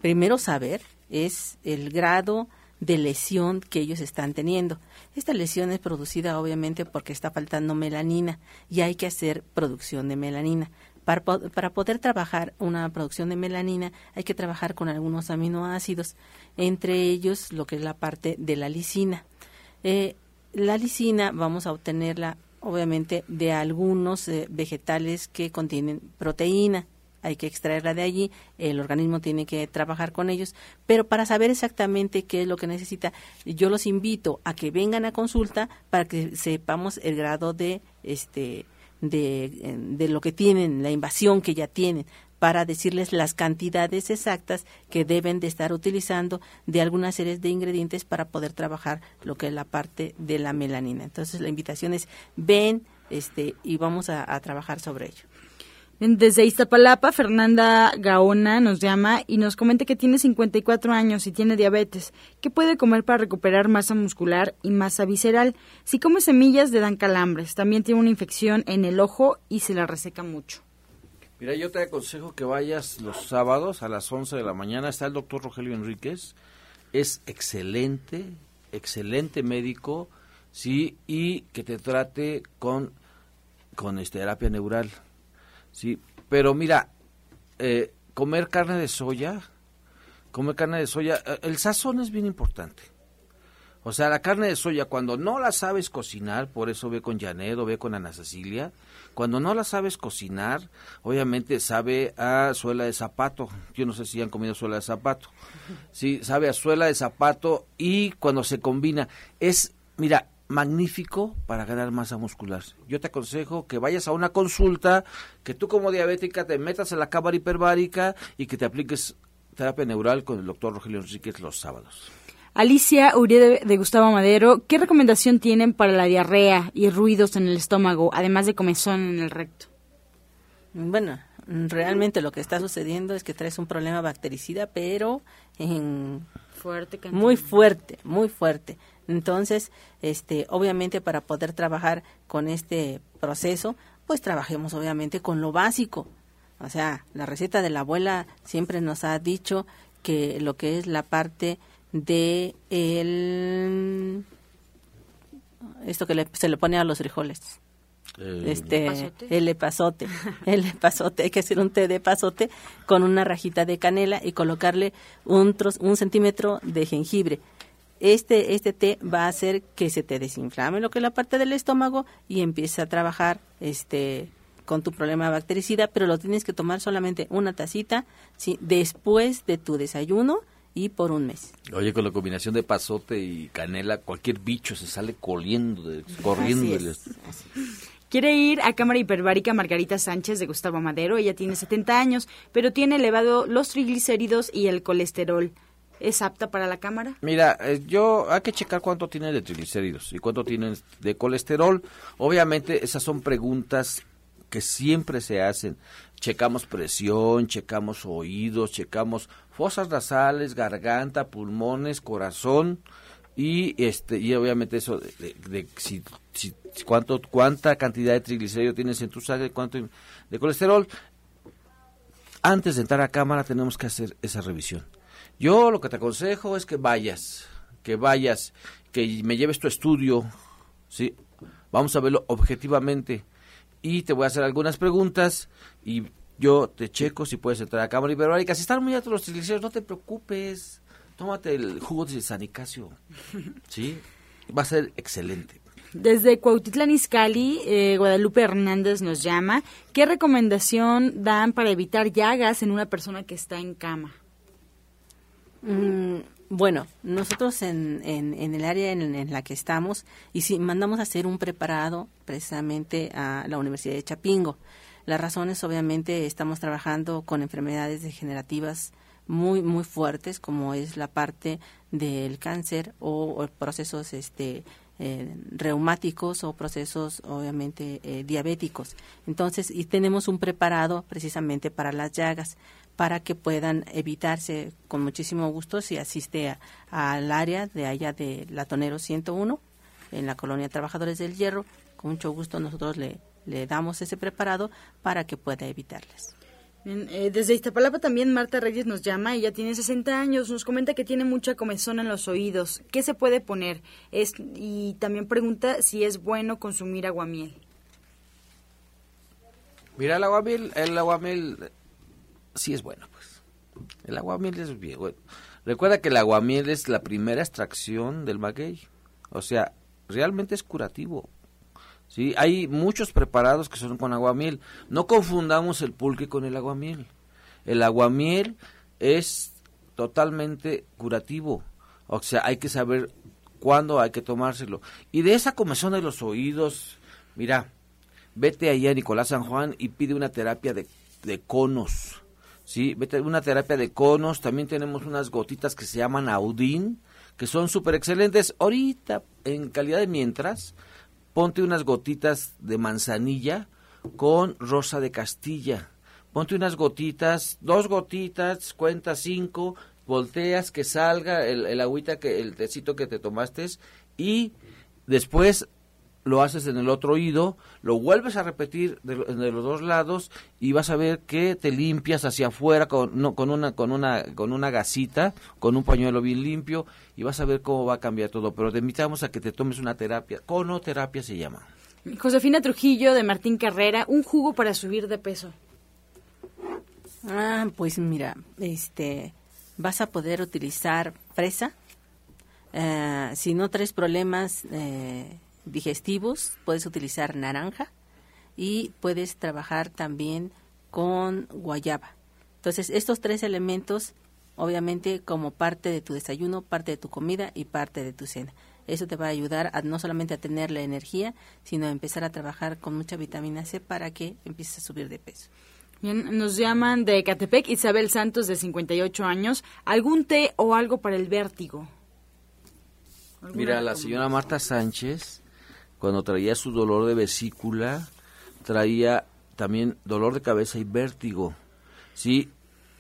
primero saber es el grado de lesión que ellos están teniendo. Esta lesión es producida obviamente porque está faltando melanina y hay que hacer producción de melanina. Para, para, poder trabajar una producción de melanina hay que trabajar con algunos aminoácidos, entre ellos lo que es la parte de la lisina. Eh, la lisina vamos a obtenerla obviamente de algunos eh, vegetales que contienen proteína. Hay que extraerla de allí, el organismo tiene que trabajar con ellos, pero para saber exactamente qué es lo que necesita, yo los invito a que vengan a consulta para que sepamos el grado de este de, de lo que tienen, la invasión que ya tienen para decirles las cantidades exactas que deben de estar utilizando de algunas series de ingredientes para poder trabajar lo que es la parte de la melanina. Entonces la invitación es ven este y vamos a, a trabajar sobre ello. Desde Iztapalapa, Fernanda Gaona nos llama y nos comenta que tiene 54 años y tiene diabetes. ¿Qué puede comer para recuperar masa muscular y masa visceral? Si come semillas le dan calambres. También tiene una infección en el ojo y se la reseca mucho. Mira, yo te aconsejo que vayas los sábados a las 11 de la mañana. Está el doctor Rogelio Enríquez. Es excelente, excelente médico, sí, y que te trate con, con este, terapia neural. Sí, pero mira, eh, comer carne de soya, comer carne de soya, eh, el sazón es bien importante. O sea, la carne de soya, cuando no la sabes cocinar, por eso ve con Janet o ve con Ana Cecilia, cuando no la sabes cocinar, obviamente sabe a suela de zapato. Yo no sé si han comido suela de zapato. Sí, sabe a suela de zapato y cuando se combina, es, mira, magnífico para ganar masa muscular. Yo te aconsejo que vayas a una consulta, que tú como diabética te metas en la cámara hiperbárica y que te apliques terapia neural con el doctor Rogelio Enríquez los sábados. Alicia Uribe de Gustavo Madero, ¿qué recomendación tienen para la diarrea y ruidos en el estómago, además de comezón en el recto? Bueno, realmente lo que está sucediendo es que traes un problema bactericida, pero en fuerte muy fuerte, muy fuerte. Entonces, este, obviamente para poder trabajar con este proceso, pues trabajemos obviamente con lo básico. O sea, la receta de la abuela siempre nos ha dicho que lo que es la parte de el esto que se le pone a los frijoles. Este el epazote, el epazote, hay que hacer un té de epazote con una rajita de canela y colocarle un un centímetro de jengibre este, este té va a hacer que se te desinflame lo que es la parte del estómago y empiece a trabajar este con tu problema bactericida, pero lo tienes que tomar solamente una tacita ¿sí? después de tu desayuno y por un mes. Oye, con la combinación de pasote y canela, cualquier bicho se sale corriendo, corriendo. Quiere ir a Cámara Hiperbárica Margarita Sánchez de Gustavo Madero. Ella tiene 70 años, pero tiene elevado los triglicéridos y el colesterol. ¿Es apta para la cámara? Mira, eh, yo hay que checar cuánto tiene de triglicéridos y cuánto tiene de colesterol. Obviamente esas son preguntas que siempre se hacen. Checamos presión, checamos oídos, checamos fosas nasales, garganta, pulmones, corazón y este y obviamente eso de, si, cuánto cuánta cantidad de triglicéridos tienes en tu sangre, cuánto de colesterol. Antes de entrar a cámara tenemos que hacer esa revisión yo lo que te aconsejo es que vayas, que vayas, que me lleves tu estudio, ¿sí? Vamos a verlo objetivamente y te voy a hacer algunas preguntas y yo te checo si puedes entrar a cámara hiperbárica. Si están muy altos los triglicéridos, no te preocupes. Tómate el jugo de Sanicasio. ¿Sí? Va a ser excelente. Desde Cuautitlán Izcalli, eh, Guadalupe Hernández nos llama. ¿Qué recomendación dan para evitar llagas en una persona que está en cama? Mm, bueno, nosotros en, en, el área en, la que estamos, y si mandamos a hacer un preparado precisamente a la Universidad de Chapingo. Las razones, obviamente, estamos trabajando con enfermedades degenerativas muy, muy fuertes, como es la parte del cáncer o, procesos este, eh, reumáticos o procesos obviamente eh, diabéticos. Entonces, y tenemos un preparado precisamente para las llagas para que puedan evitarse con muchísimo gusto si asiste al área de allá de Latonero 101 en la colonia Trabajadores del Hierro. Con mucho gusto nosotros le, le damos ese preparado para que pueda evitarles. Eh, desde Iztapalapa también Marta Reyes nos llama, ella tiene 60 años, nos comenta que tiene mucha comezón en los oídos. ¿Qué se puede poner? Es, y también pregunta si es bueno consumir aguamiel. Mira, el aguamiel, el aguamiel sí es bueno, pues. El aguamiel es bien bueno. Recuerda que el aguamiel es la primera extracción del maguey. O sea, realmente es curativo. ¿Sí? Hay muchos preparados que son con aguamiel. No confundamos el pulque con el aguamiel. El aguamiel es totalmente curativo. O sea, hay que saber cuándo hay que tomárselo. Y de esa comezón de los oídos, mira, vete ahí a Nicolás San Juan y pide una terapia de, de conos. ¿sí? Vete una terapia de conos. También tenemos unas gotitas que se llaman Audín, que son súper excelentes. Ahorita, en calidad de mientras, ponte unas gotitas de manzanilla con rosa de Castilla. Ponte unas gotitas, dos gotitas, cuenta cinco, volteas, que salga el, el agüita, que el tecito que te tomaste y después lo haces en el otro oído, lo vuelves a repetir de, de, los dos lados y vas a ver que te limpias hacia afuera con, no, con una con una con una gasita, con un pañuelo bien limpio y vas a ver cómo va a cambiar todo. Pero te invitamos a que te tomes una terapia, conoterapia se llama. Josefina Trujillo de Martín Carrera, un jugo para subir de peso. Ah, pues mira, este vas a poder utilizar fresa. Eh, si no traes problemas eh, digestivos, puedes utilizar naranja y puedes trabajar también con guayaba. Entonces, estos tres elementos, obviamente, como parte de tu desayuno, parte de tu comida y parte de tu cena. Eso te va a ayudar a no solamente a tener la energía, sino a empezar a trabajar con mucha vitamina C para que empieces a subir de peso. Bien, nos llaman de Catepec, Isabel Santos, de 58 años. ¿Algún té o algo para el vértigo? Mira, la señora Marta Sánchez, cuando traía su dolor de vesícula, traía también dolor de cabeza y vértigo. Sí,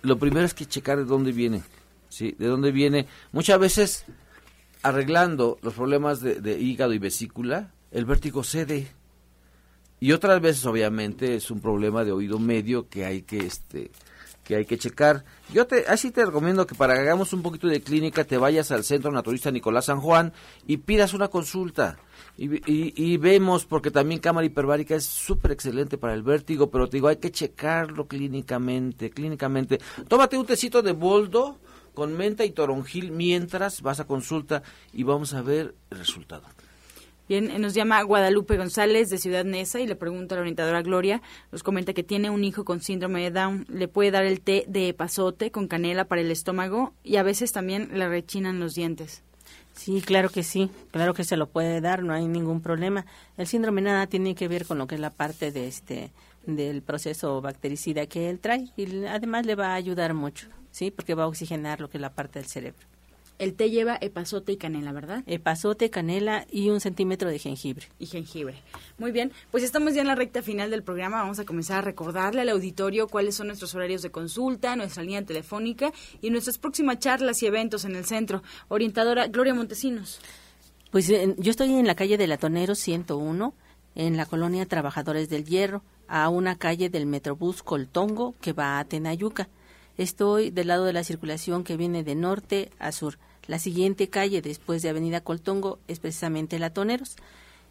lo primero es que checar de dónde viene. Sí, de dónde viene. Muchas veces, arreglando los problemas de, hígado y vesícula, el vértigo cede y otras veces obviamente es un problema de oído medio que hay que este que hay que checar. Yo te así te recomiendo que para que hagamos un poquito de clínica te vayas al Centro Naturista Nicolás San Juan y pidas una consulta. Y, y, y vemos, porque también cámara hiperbárica es súper excelente para el vértigo, pero te digo, hay que checarlo clínicamente, clínicamente. Tómate un tecito de boldo con menta y toronjil mientras vas a consulta y vamos a ver el resultado. Bien, nos llama Guadalupe González de Ciudad Neza y le pregunta a la orientadora Gloria, nos comenta que tiene un hijo con síndrome de Down, le puede dar el té de epazote con canela para el estómago y a veces también le rechinan los dientes. Sí, claro que sí, claro que se lo puede dar, no hay ningún problema. El síndrome nada tiene que ver con lo que es la parte de este del proceso bactericida que él trae y además le va a ayudar mucho, sí, porque va a oxigenar lo que es la parte del cerebro. El té lleva epazote y canela, ¿verdad? Epazote, canela y un centímetro de jengibre. Y jengibre. Muy bien, pues estamos ya en la recta final del programa. Vamos a comenzar a recordarle al auditorio cuáles son nuestros horarios de consulta, nuestra línea telefónica y nuestras próximas charlas y eventos en el centro. Orientadora Gloria Montesinos. Pues eh, yo estoy en la calle de Latonero 101, en la colonia Trabajadores del Hierro, a una calle del Metrobús Coltongo que va a Tenayuca. Estoy del lado de la circulación que viene de norte a sur. La siguiente calle después de Avenida Coltongo es precisamente Latoneros.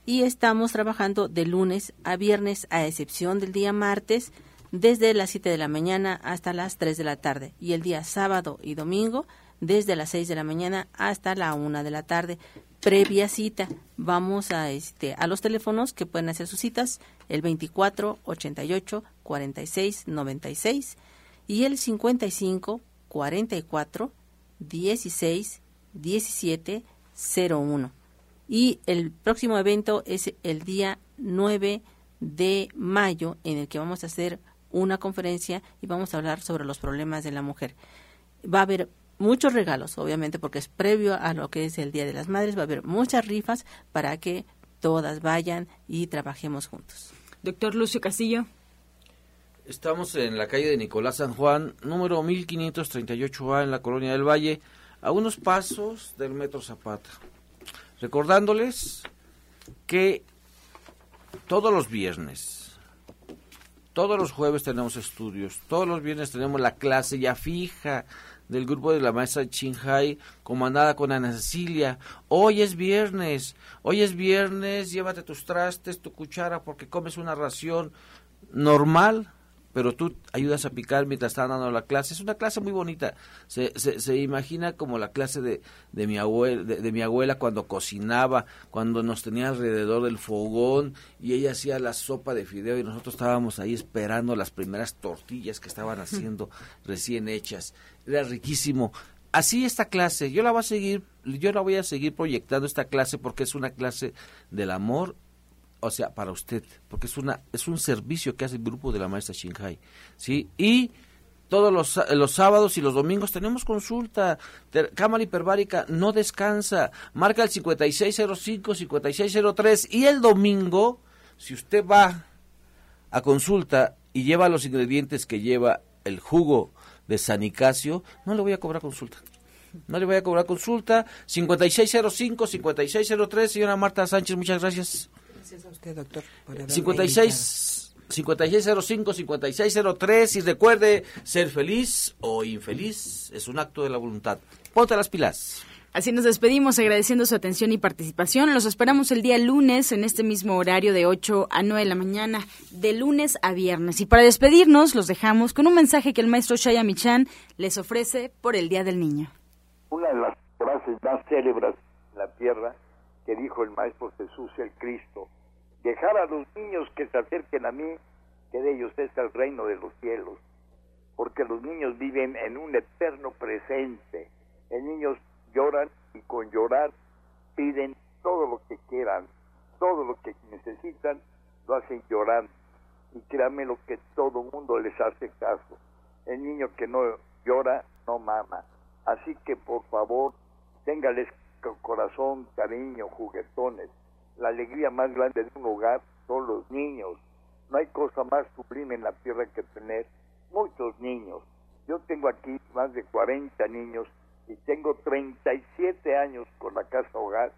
Y estamos trabajando de lunes a viernes, a excepción del día martes, desde las 7 de la mañana hasta las 3 de la tarde. Y el día sábado y domingo, desde las 6 de la mañana hasta la 1 de la tarde. Previa cita, vamos a, este, a los teléfonos que pueden hacer sus citas, el 24 88 46 96 y el 55 44 16 17 01. Y el próximo evento es el día 9 de mayo en el que vamos a hacer una conferencia y vamos a hablar sobre los problemas de la mujer. Va a haber muchos regalos, obviamente, porque es previo a lo que es el Día de las Madres, va a haber muchas rifas para que todas vayan y trabajemos juntos. Doctor Lucio Castillo. Estamos en la calle de Nicolás San Juan, número 1538A en la Colonia del Valle, a unos pasos del Metro Zapata. Recordándoles que todos los viernes, todos los jueves tenemos estudios, todos los viernes tenemos la clase ya fija del grupo de la maestra Chinhai, comandada con Ana Cecilia. Hoy es viernes, hoy es viernes, llévate tus trastes, tu cuchara, porque comes una ración normal, pero tú ayudas a picar mientras están dando la clase. Es una clase muy bonita. Se, se, imagina como la clase de, de mi abuela, de, mi abuela cuando cocinaba, cuando nos tenía alrededor del fogón y ella hacía la sopa de fideo y nosotros estábamos ahí esperando las primeras tortillas que estaban [LAUGHS] haciendo recién hechas. Era riquísimo así esta clase, yo la voy a seguir, yo la voy a seguir proyectando esta clase porque es una clase del amor, o sea, para usted, porque es una es un servicio que hace el grupo de la maestra Shinhai, ¿sí? Y todos los, los sábados y los domingos tenemos consulta. Cámara hiperbárica no descansa. Marca el 5605, 5603 y el domingo, si usted va a consulta y lleva los ingredientes que lleva el jugo de San Nicasio, no le voy a cobrar consulta. No le voy a cobrar consulta. 5605-5603, señora Marta Sánchez, muchas gracias. Gracias a usted, doctor. 56, 5605-5603 y recuerde, ser feliz o infeliz es un acto de la voluntad. Ponte las pilas. Así nos despedimos agradeciendo su atención y participación. Los esperamos el día lunes en este mismo horario de 8 a 9 de la mañana, de lunes a viernes. Y para despedirnos los dejamos con un mensaje que el maestro Shaya Michan les ofrece por el Día del Niño. Una de las frases más célebres en la tierra que dijo el maestro Jesús el Cristo, dejar a los niños que se acerquen a mí, que de ellos es el reino de los cielos, porque los niños viven en un eterno presente. El niño lloran y con llorar piden todo lo que quieran, todo lo que necesitan, lo hacen llorando. Y créanme lo que todo mundo les hace caso. El niño que no llora, no mama. Así que por favor, téngales corazón, cariño, juguetones. La alegría más grande de un hogar son los niños. No hay cosa más sublime en la tierra que tener muchos niños. Yo tengo aquí más de 40 niños y tengo 37 años con la casa hogar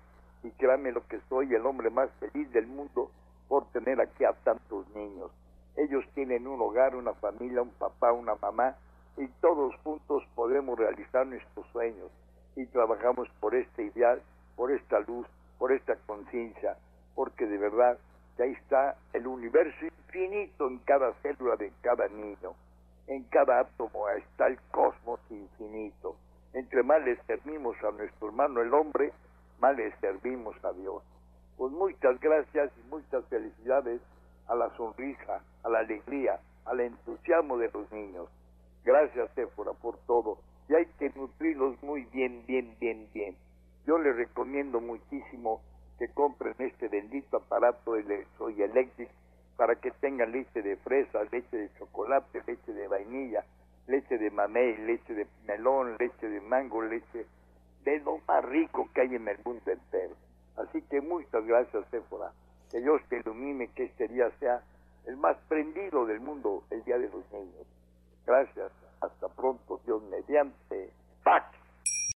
y créanme lo que soy el hombre más feliz del mundo por tener aquí a tantos niños. Ellos tienen un hogar, una familia, un papá, una mamá y todos juntos podemos realizar nuestros sueños y trabajamos por este ideal, por esta luz, por esta conciencia, porque de verdad que ahí está el universo infinito en cada célula de cada niño, en cada átomo está el cosmos infinito entre más le servimos a nuestro hermano el hombre, más le servimos a Dios. Pues muchas gracias y muchas felicidades a la sonrisa, a la alegría, al entusiasmo de los niños. Gracias, Éfora, por todo. Y hay que nutrirlos muy bien, bien, bien, bien. Yo les recomiendo muchísimo que compren este bendito aparato de Soy Electric para que tengan leche de fresa, leche de chocolate, leche de vainilla, leche de mamey, leche de melón, leche de mango, leche de lo más rico que hay en el mundo entero. Así que muchas gracias, Sephora. Que Dios te ilumine, que este día sea el más prendido del mundo, el Día de los Niños. Gracias. Hasta pronto, Dios mediante. ¡Pax!